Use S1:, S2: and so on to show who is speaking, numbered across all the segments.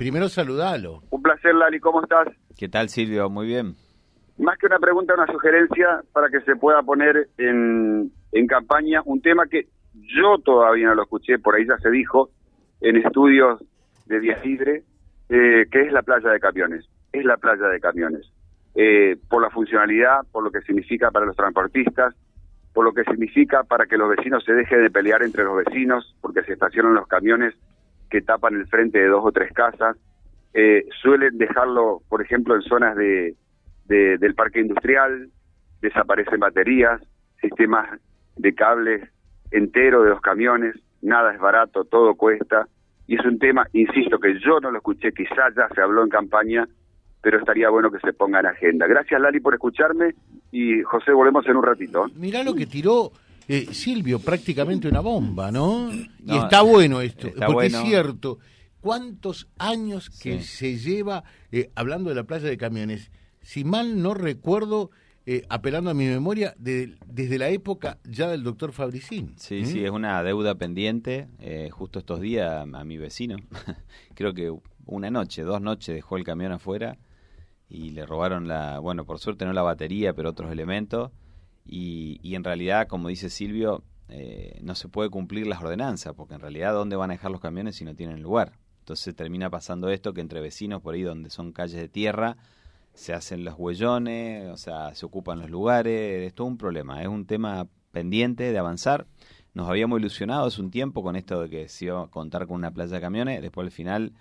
S1: primero saludalo.
S2: Un placer, Lali, ¿cómo estás?
S3: ¿Qué tal, Silvio? Muy bien.
S2: Más que una pregunta, una sugerencia para que se pueda poner en, en campaña un tema que yo todavía no lo escuché, por ahí ya se dijo, en estudios de Vía Libre, eh, que es la playa de camiones. Es la playa de camiones. Eh, por la funcionalidad, por lo que significa para los transportistas, por lo que significa para que los vecinos se dejen de pelear entre los vecinos, porque se estacionan los camiones que tapan el frente de dos o tres casas. Eh, suelen dejarlo, por ejemplo, en zonas de, del parque industrial, desaparecen baterías, sistemas de cables enteros de los camiones, nada es barato, todo cuesta, y es un tema, insisto, que yo no lo escuché, quizás ya se habló en campaña, pero estaría bueno que se ponga en agenda. Gracias Lali por escucharme y José, volvemos en un ratito.
S1: Mirá lo que tiró eh, Silvio, prácticamente una bomba, ¿no? y está bueno esto, porque es cierto, ¿cuántos años que se lleva eh, hablando de la playa de camiones? Si mal no recuerdo, eh, apelando a mi memoria, desde la época ya del doctor Fabricín.
S3: Sí, sí, es una deuda pendiente. justo estos días a mi vecino, creo que una noche, dos noches dejó el camión afuera y le robaron la, bueno, por suerte no la batería, pero otros elementos. Y, y en realidad, como dice Silvio, eh, no se puede cumplir las ordenanzas, porque en realidad, ¿dónde van a dejar los camiones si no tienen lugar? Entonces termina pasando esto que entre vecinos, por ahí donde son calles de tierra, se hacen los huellones, o sea, se ocupan los lugares, es todo un problema, es un tema pendiente de avanzar. Nos habíamos ilusionado hace un tiempo con esto de que se iba a contar con una playa de camiones, después al final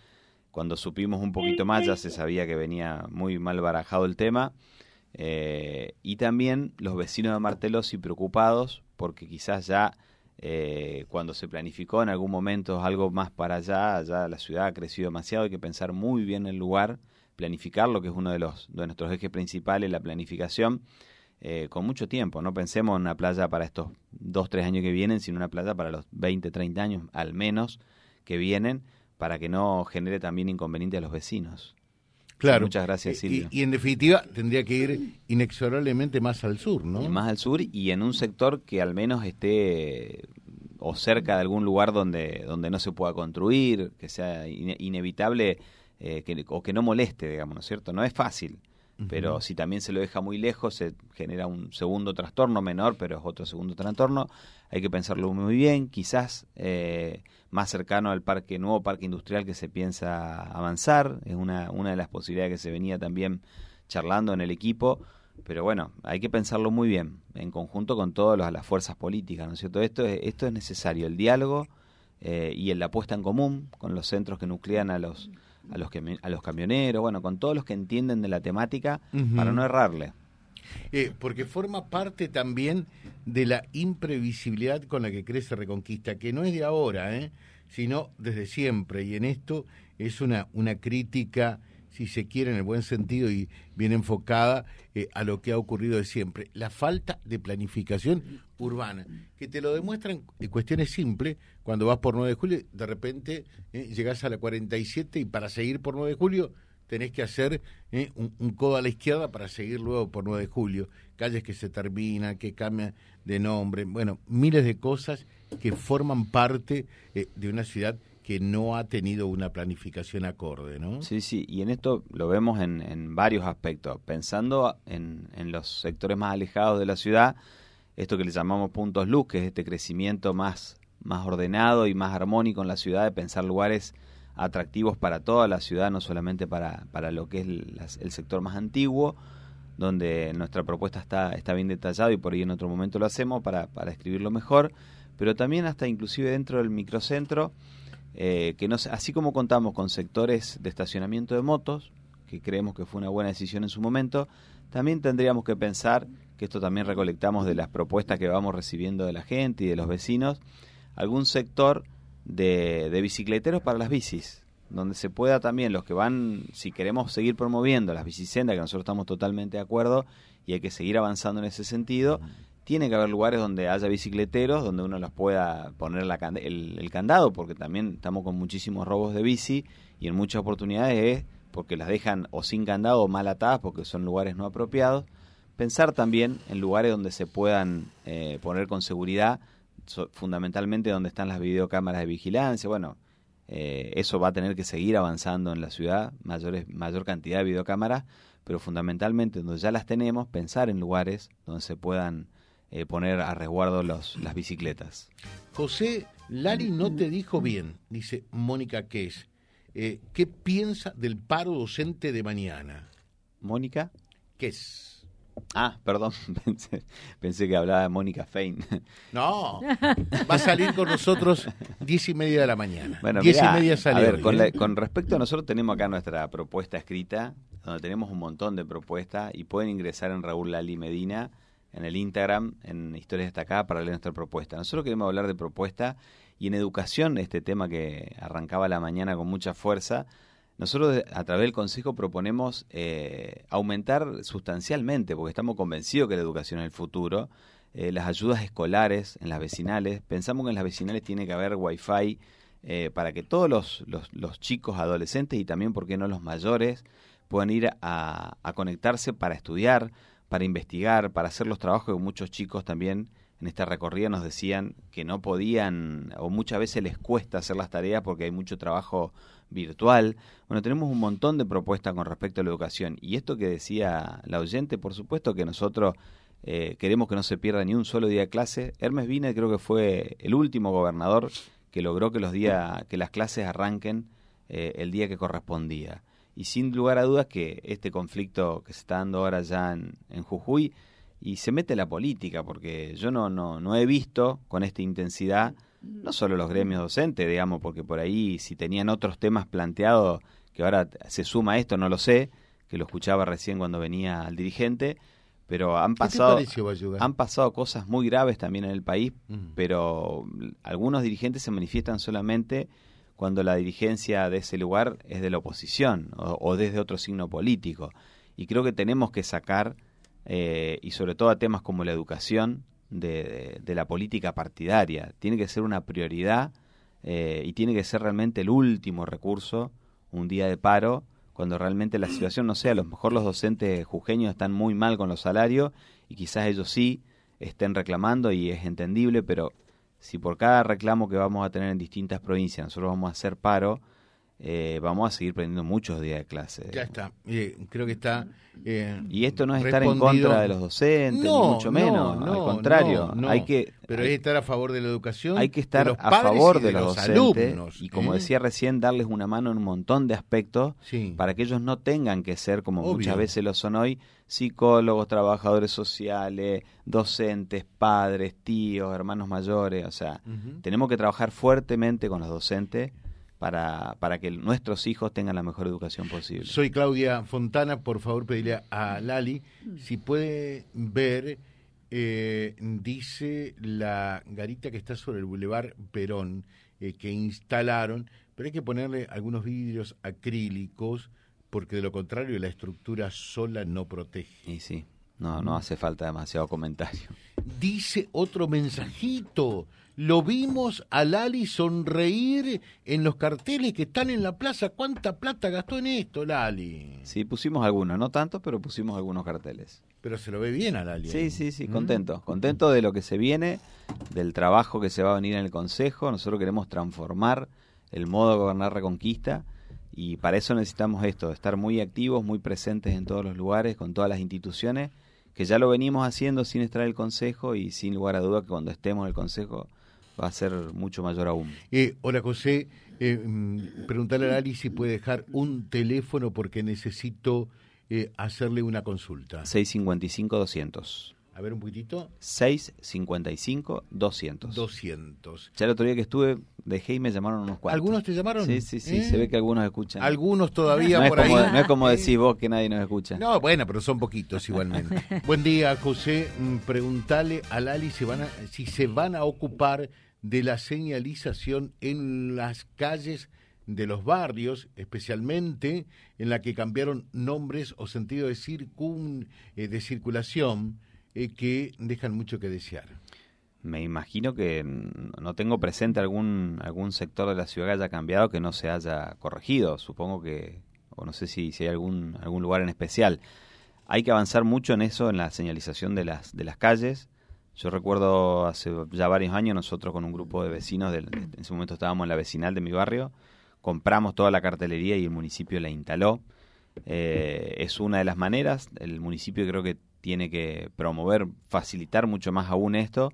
S3: cuando supimos un poquito más ya se sabía que venía muy mal barajado el tema. Eh, y también los vecinos de Martelosi preocupados porque quizás ya eh, cuando se planificó en algún momento algo más para allá, ya la ciudad ha crecido demasiado, hay que pensar muy bien el lugar, planificarlo, que es uno de, los, de nuestros ejes principales, la planificación, eh, con mucho tiempo. No pensemos en una playa para estos dos, tres años que vienen, sino una playa para los 20, 30 años al menos que vienen para que no genere también inconveniente a los vecinos.
S1: Claro.
S3: muchas gracias, Silvio.
S1: Y, en definitiva tendría que ir inexorablemente más al sur, ¿no?
S3: más al sur y en un sector que al menos esté o cerca de algún lugar donde, donde no se pueda construir, que sea inevitable eh, que, o que no moleste, digamos, ¿no es cierto? No es fácil, pero si también se lo deja muy lejos se genera un segundo trastorno menor, pero es otro segundo trastorno. Hay que pensarlo muy bien, quizás eh, más cercano al parque nuevo parque industrial que se piensa avanzar, es una, una de las posibilidades que se venía también charlando en el equipo, pero bueno, hay que pensarlo muy bien, en conjunto con todas las fuerzas políticas, ¿no es cierto? Esto es, esto es necesario, el diálogo eh, y la puesta en común con los centros que nuclean a los a los, a los camioneros, bueno, con todos los que entienden de la temática para no errarle.
S1: Eh, porque forma parte también de la imprevisibilidad con la que crece Reconquista, que no es de ahora, ¿eh? sino desde siempre. Y en esto es una, una crítica si se quiere, en el buen sentido y bien enfocada eh, a lo que ha ocurrido de siempre. La falta de planificación urbana, que te lo demuestran en cuestiones simples, cuando vas por 9 de julio, de repente eh, llegas a la 47 y para seguir por 9 de julio tenés que hacer eh, un, codo a la izquierda para seguir luego por 9 de julio, calles que se terminan, que cambian de nombre, bueno, miles de cosas que forman parte de una ciudad que no ha tenido una planificación acorde, ¿no?
S3: Sí, sí, y en esto lo vemos en, en varios aspectos. Pensando en, en, los sectores más alejados de la ciudad, esto que le llamamos puntos luz, que es este crecimiento más, más ordenado y más armónico en la ciudad, de pensar lugares atractivos para toda la ciudad, no solamente para, para lo que es el, sector más antiguo, donde nuestra propuesta está, está bien detallada y por ahí en otro momento lo hacemos para, para escribirlo mejor, pero también hasta inclusive dentro del microcentro, eh, que así como contamos con sectores de estacionamiento de motos, que creemos que fue una buena decisión en su momento, también tendríamos que pensar, que esto también recolectamos de las propuestas que vamos recibiendo de la gente y de los vecinos, algún sector de, de bicicleteros para las bicis, donde se pueda también los que van, si queremos seguir promoviendo las bicisendas, que nosotros estamos totalmente de acuerdo y hay que seguir avanzando en ese sentido, tiene que haber lugares donde haya bicicleteros, donde uno los pueda poner el, candado, porque también estamos con muchísimos robos de bici y en muchas oportunidades es porque las dejan o sin candado o mal atadas porque son lugares no apropiados. Pensar también en lugares donde se puedan eh, poner con seguridad, fundamentalmente donde están las videocámaras de vigilancia. Bueno, Eh, eso va a tener que seguir avanzando en la ciudad, mayores, mayor cantidad de videocámaras, pero fundamentalmente donde ya las tenemos, pensar en lugares donde se puedan eh, poner a resguardo los, las bicicletas.
S1: José, Lari no te dijo bien, dice Mónica Ques. Eh, ¿Qué piensa del paro docente de mañana?
S3: Mónica.
S1: Ques.
S3: Ah, perdón, pensé, que hablaba de Mónica Fein.
S1: No, va a salir con nosotros diez y media de la mañana. Bueno, diez y media sale.
S3: A ver, con, ¿eh? con, respecto a nosotros tenemos acá nuestra propuesta escrita, donde tenemos un montón de propuestas y pueden ingresar en Raúl Lali Medina en el Instagram, en Historias Destacadas, para leer nuestra propuesta. Nosotros queremos hablar de propuesta y en educación, este tema que arrancaba la mañana con mucha fuerza, nosotros a través del Consejo proponemos eh, aumentar sustancialmente, porque estamos convencidos que la educación es el futuro, eh, las ayudas escolares en las vecinales. Pensamos que en las vecinales tiene que haber wifi eh, para que todos los, chicos, adolescentes y también, ¿por qué no los mayores, puedan ir a, a conectarse para estudiar, para investigar, para hacer los trabajos que muchos chicos también en esta recorrida nos decían que no podían o muchas veces les cuesta hacer las tareas porque hay mucho trabajo virtual. Bueno, tenemos un montón de propuestas con respecto a la educación. Y esto que decía la oyente, por supuesto que nosotros eh, queremos que no se pierda ni un solo día de clase. Hermes Vine creo que fue el último gobernador que logró que los días, que las clases arranquen eh, el día que correspondía. Y sin lugar a dudas que este conflicto que se está dando ahora ya en Jujuy y se mete la política, porque yo no, no, no he visto con esta intensidad no solo los gremios docentes, digamos, porque por ahí si tenían otros temas planteados, que ahora se suma esto, no lo sé, que lo escuchaba recién cuando venía al dirigente, pero han pasado han pasado cosas muy graves también en el país, mm. pero algunos dirigentes se manifiestan solamente cuando la dirigencia de ese lugar es de la oposición o, desde otro signo político. Y creo que tenemos que sacar, eh, y sobre todo a temas como la educación, de, la política partidaria. Tiene que ser una prioridad eh, y tiene que ser realmente el último recurso, un día de paro, cuando realmente la situación no sea, a lo mejor los docentes jujeños están muy mal con los salarios y quizás ellos sí estén reclamando y es entendible, pero si por cada reclamo que vamos a tener en distintas provincias nosotros vamos a hacer paro, eh, vamos a seguir perdiendo muchos días de clase.
S1: Ya está, creo que está.
S3: Eh, y esto no es estar en contra de los docentes, ni mucho menos, al contrario, hay que.
S1: Pero
S3: hay,
S1: es estar a favor de la educación.
S3: Hay que estar a favor de, los, docentes y, como ¿eh? decía recién, darles una mano en un montón de aspectos para que ellos no tengan que ser, como muchas veces lo son hoy, psicólogos, trabajadores sociales, docentes, padres, tíos, hermanos mayores. O sea, tenemos que trabajar fuertemente con los docentes para, para que nuestros hijos tengan la mejor educación posible.
S1: Soy Claudia Fontana, por favor pedirle a Lali si puede ver, eh, dice la garita que está sobre el Boulevard Perón, eh, que instalaron, pero hay que ponerle algunos vidrios acrílicos porque de lo contrario la estructura sola no protege.
S3: Y sí, no, no hace falta demasiado comentario.
S1: Dice otro mensajito lo vimos a Lali sonreír en los carteles que están en la plaza. ¿Cuánta plata gastó en esto, Lali?
S3: Sí, pusimos algunos, no tanto, pero pusimos algunos carteles.
S1: Pero se lo ve bien a Lali.
S3: Sí, sí, sí, contento. Contento de lo que se viene, del trabajo que se va a venir en el Consejo. Nosotros queremos transformar el modo de gobernar Reconquista y para eso necesitamos esto, estar muy activos, muy presentes en todos los lugares, con todas las instituciones, que ya lo venimos haciendo sin estar en el Consejo y sin lugar a duda que cuando estemos en el Consejo va a ser mucho mayor aún.
S1: Eh, hola José, eh, mm, preguntarle a Ali si puede dejar un teléfono porque necesito eh, hacerle una consulta.
S3: 655-200.
S1: A ver un poquitito.
S3: 655-200.
S1: 200.
S3: Ya el otro día que estuve, dejé y me llamaron unos cuantos.
S1: ¿Algunos te llamaron?
S3: Sí, sí, sí. Se ve que algunos escuchan.
S1: Algunos todavía por ahí.
S3: No es como decís vos que nadie nos escucha.
S1: No, bueno, pero son poquitos igualmente. Buen día, José. Mm, preguntale a Lali si, van a, si se van a ocupar de la señalización en las calles de los barrios, especialmente en la que cambiaron nombres o sentido de, circun, eh, de circulación eh, que dejan mucho que desear.
S3: Me imagino que no tengo presente algún, algún sector de la ciudad que haya cambiado que no se haya corregido. Supongo que, o no sé si, si hay algún, algún lugar en especial. Hay que avanzar mucho en eso, en la señalización de las, de las calles yo recuerdo hace ya varios años nosotros con un grupo de vecinos, en ese momento estábamos en la vecinal de mi barrio, compramos toda la cartelería y el municipio la instaló. Eh, es una de las maneras. El municipio creo que tiene que promover, facilitar mucho más aún esto,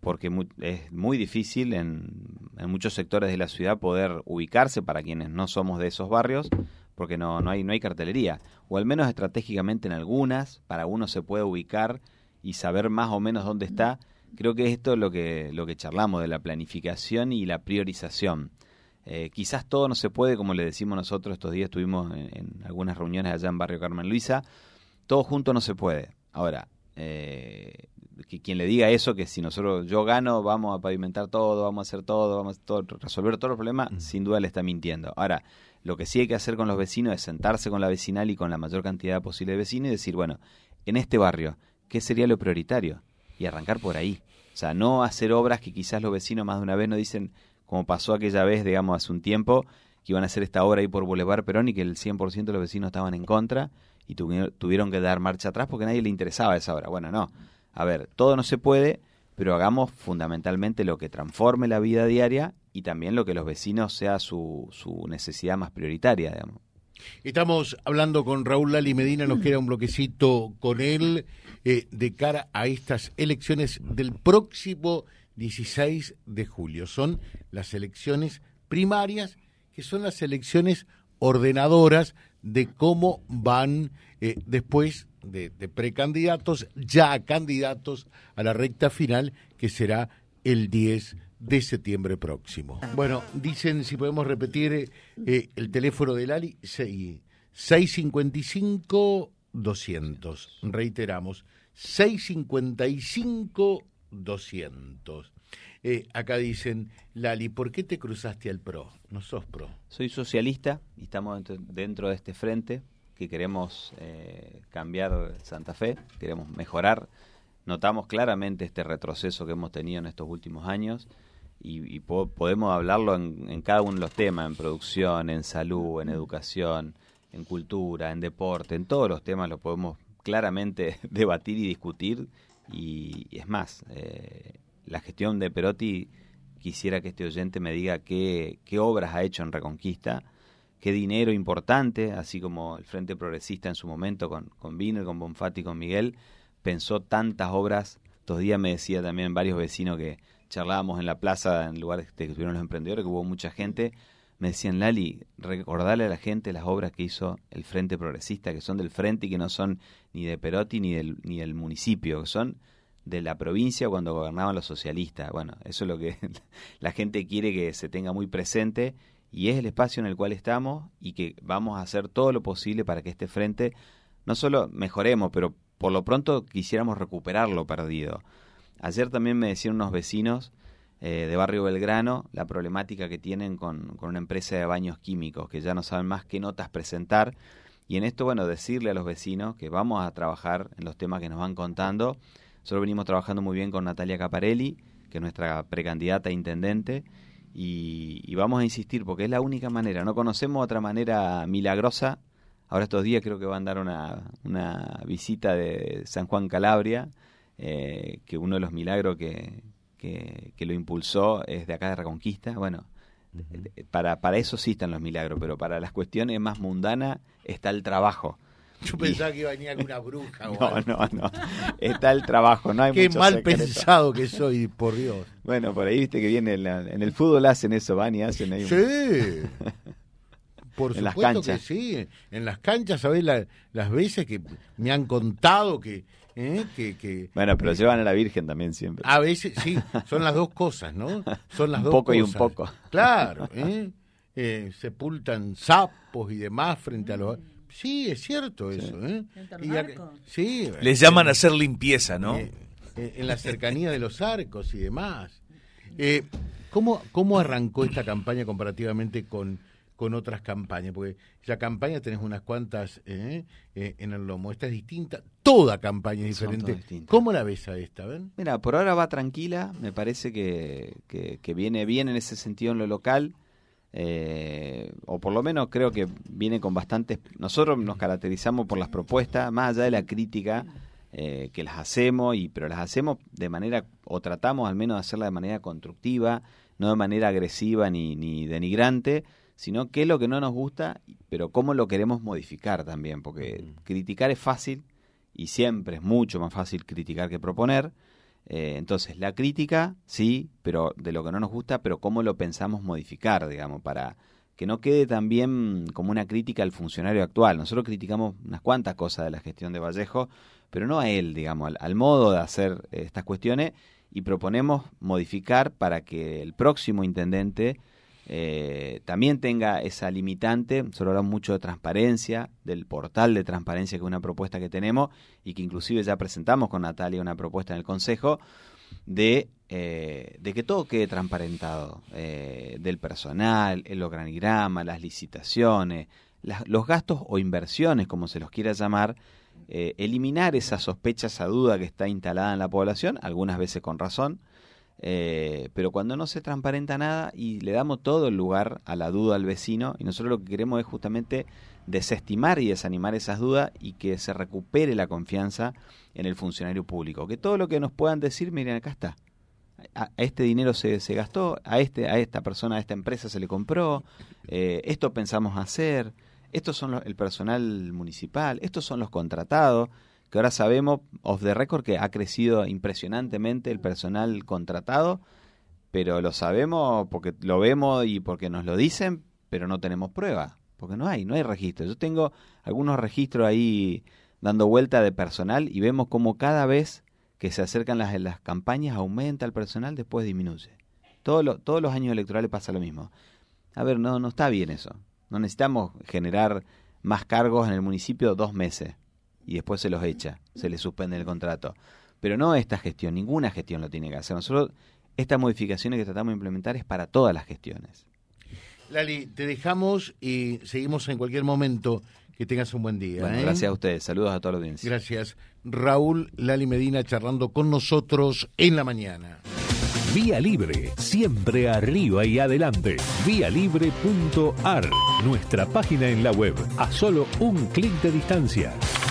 S3: porque es muy difícil en, en, muchos sectores de la ciudad poder ubicarse para quienes no somos de esos barrios, porque no, no, hay, no hay cartelería, o al menos estratégicamente en algunas, para uno se puede ubicar y saber más o menos dónde está. Creo que esto es lo que, lo que charlamos de la planificación y la priorización. Eh, quizás todo no se puede, como le decimos nosotros estos días, estuvimos en, algunas reuniones allá en Barrio Carmen Luisa, todo junto no se puede. Ahora, eh, que quien le diga eso, que si nosotros yo gano, vamos a pavimentar todo, vamos a hacer todo, vamos a resolver todos los problemas, sin duda le está mintiendo. Ahora, lo que sí hay que hacer con los vecinos es sentarse con la vecinal y con la mayor cantidad posible de vecinos y decir, bueno, en este barrio, ¿qué sería lo prioritario? Y arrancar por ahí. O sea, no hacer obras que quizás los vecinos más de una vez nos dicen, como pasó aquella vez, digamos, hace un tiempo, que iban a hacer esta obra ahí por Boulevard Perón y que el 100% de los vecinos estaban en contra y tuvieron que dar marcha atrás porque a nadie le interesaba esa obra. Bueno, no. A ver, todo no se puede, pero hagamos fundamentalmente lo que transforme la vida diaria y también lo que los vecinos sea su, su necesidad más prioritaria, digamos.
S1: Estamos hablando con Raúl Lali Medina, nos queda un bloquecito con él eh, de cara a estas elecciones del próximo 16 de julio. Son las elecciones primarias, que son las elecciones ordenadoras de cómo van eh, después de, precandidatos, ya candidatos a la recta final, que será el 10 de septiembre próximo. Bueno, dicen si podemos repetir eh, el teléfono del Ali, 655 200. Reiteramos, 655 200. Eh, acá dicen, Lali, ¿por qué te cruzaste al PRO? No sos PRO.
S3: Soy socialista y estamos dentro, de este frente que queremos eh, cambiar Santa Fe, queremos mejorar. Notamos claramente este retroceso que hemos tenido en estos últimos años y, podemos hablarlo en, cada uno de los temas, en producción, en salud, en educación, en cultura, en deporte, en todos los temas lo podemos claramente debatir y discutir y, es más, eh, la gestión de Perotti quisiera que este oyente me diga qué, obras ha hecho en Reconquista, qué dinero importante, así como el Frente Progresista en su momento con, con Wiener, con Bonfatti, con Miguel, pensó tantas obras. Estos días me decía también varios vecinos que charlábamos en la plaza, en lugares que estuvieron los emprendedores, que hubo mucha gente, me decían, Lali, recordarle a la gente las obras que hizo el Frente Progresista, que son del Frente y que no son ni de Perotti ni del, ni del municipio, que son de la provincia cuando gobernaban los socialistas. Bueno, eso es lo que la gente quiere que se tenga muy presente y es el espacio en el cual estamos y que vamos a hacer todo lo posible para que este frente no solo mejoremos, pero por lo pronto quisiéramos recuperar lo perdido. Ayer también me decían unos vecinos eh, de Barrio Belgrano la problemática que tienen con, con, una empresa de baños químicos, que ya no saben más qué notas presentar. Y en esto, bueno, decirle a los vecinos que vamos a trabajar en los temas que nos van contando. Nosotros venimos trabajando muy bien con Natalia Caparelli, que es nuestra precandidata a intendente, y, y vamos a insistir porque es la única manera. No conocemos otra manera milagrosa. Ahora estos días creo que van a dar una, una visita de San Juan Calabria, eh, que uno de los milagros que, que, lo impulsó es de acá de Reconquista. Bueno, eh, para, para eso sí están los milagros, pero para las cuestiones más mundanas está el trabajo.
S1: Yo pensaba que iba a venir alguna bruja.
S3: no, no, no. Está el trabajo, no hay
S1: Qué mal pensado que soy, por Dios.
S3: Bueno, por ahí viste que viene en, el fútbol hacen eso, van y hacen ahí.
S1: Sí. Por en supuesto las canchas. que sí. En las canchas, ¿sabés? las veces que me han contado que ¿eh? Que,
S3: bueno, pero llevan a la Virgen también siempre.
S1: A veces, sí, son las dos cosas, ¿no? Son las
S3: un
S1: dos
S3: poco
S1: y
S3: un poco.
S1: Claro, ¿eh? ¿eh? sepultan sapos y demás frente a los... Sí, es cierto eso, ¿eh?
S4: sí. Les llaman a hacer limpieza, ¿no?
S1: Eh, en la cercanía de los arcos y demás. ¿cómo, ¿Cómo arrancó esta campaña comparativamente con con otras campañas, porque la campaña tenés unas cuantas ¿eh? Eh, en el lomo, esta es distinta, toda campaña es diferente. ¿Cómo la ves a esta? ¿ven?
S3: Mira, por ahora va tranquila, me parece que, que, viene bien en ese sentido en lo local, eh, o por lo menos creo que viene con bastantes... Nosotros nos caracterizamos por las propuestas, más allá de la crítica que las hacemos, y pero las hacemos de manera, o tratamos al menos de hacerla de manera constructiva, no de manera agresiva ni, ni denigrante, sino qué es lo que no nos gusta, pero cómo lo queremos modificar también, porque criticar es fácil y siempre es mucho más fácil criticar que proponer. Eh, entonces, la crítica, sí, pero de lo que no nos gusta, pero cómo lo pensamos modificar, digamos, para que no quede también como una crítica al funcionario actual. Nosotros criticamos unas cuantas cosas de la gestión de Vallejo, pero no a él, digamos, al modo de hacer estas cuestiones y proponemos modificar para que el próximo intendente eh, también tenga esa limitante, solo hablamos mucho de transparencia, del portal de transparencia que es una propuesta que tenemos y que inclusive ya presentamos con Natalia una propuesta en el Consejo de, eh, de que todo quede transparentado, eh, del personal, el organigrama, las licitaciones, los gastos o inversiones, como se los quiera llamar, eliminar esa sospecha, esa duda que está instalada en la población, algunas veces con razón, eh, pero cuando no se transparenta nada y le damos todo el lugar a la duda al vecino, y nosotros lo que queremos es justamente desestimar y desanimar esas dudas y que se recupere la confianza en el funcionario público. Que todo lo que nos puedan decir, miren, acá está. A, este dinero se, se, gastó, a, este, a esta persona, a esta empresa se le compró, eh, esto pensamos hacer, estos son el personal municipal, estos son los contratados que ahora sabemos, off the record, que ha crecido impresionantemente el personal contratado, pero lo sabemos porque lo vemos y porque nos lo dicen, pero no tenemos prueba, porque no hay, no hay registro. Yo tengo algunos registros ahí dando vuelta de personal y vemos como cada vez que se acercan las, las campañas aumenta el personal, después disminuye. Todo todos los años electorales pasa lo mismo. A ver, no, no está bien eso. No necesitamos generar más cargos en el municipio dos meses y después se los echa, se les suspende el contrato. Pero no esta gestión, ninguna gestión lo tiene que hacer. Nosotros, estas modificaciones que tratamos de implementar es para todas las gestiones.
S1: Lali, te dejamos y seguimos en cualquier momento. Que tengas un buen día.
S3: Bueno,
S1: ¿eh?
S3: Gracias a ustedes. Saludos a toda la audiencia.
S1: Gracias. Raúl Lali Medina charlando con nosotros en la mañana.
S5: Vía Libre, siempre arriba y adelante. Vialibre.ar, nuestra página en la web, a solo un clic de distancia.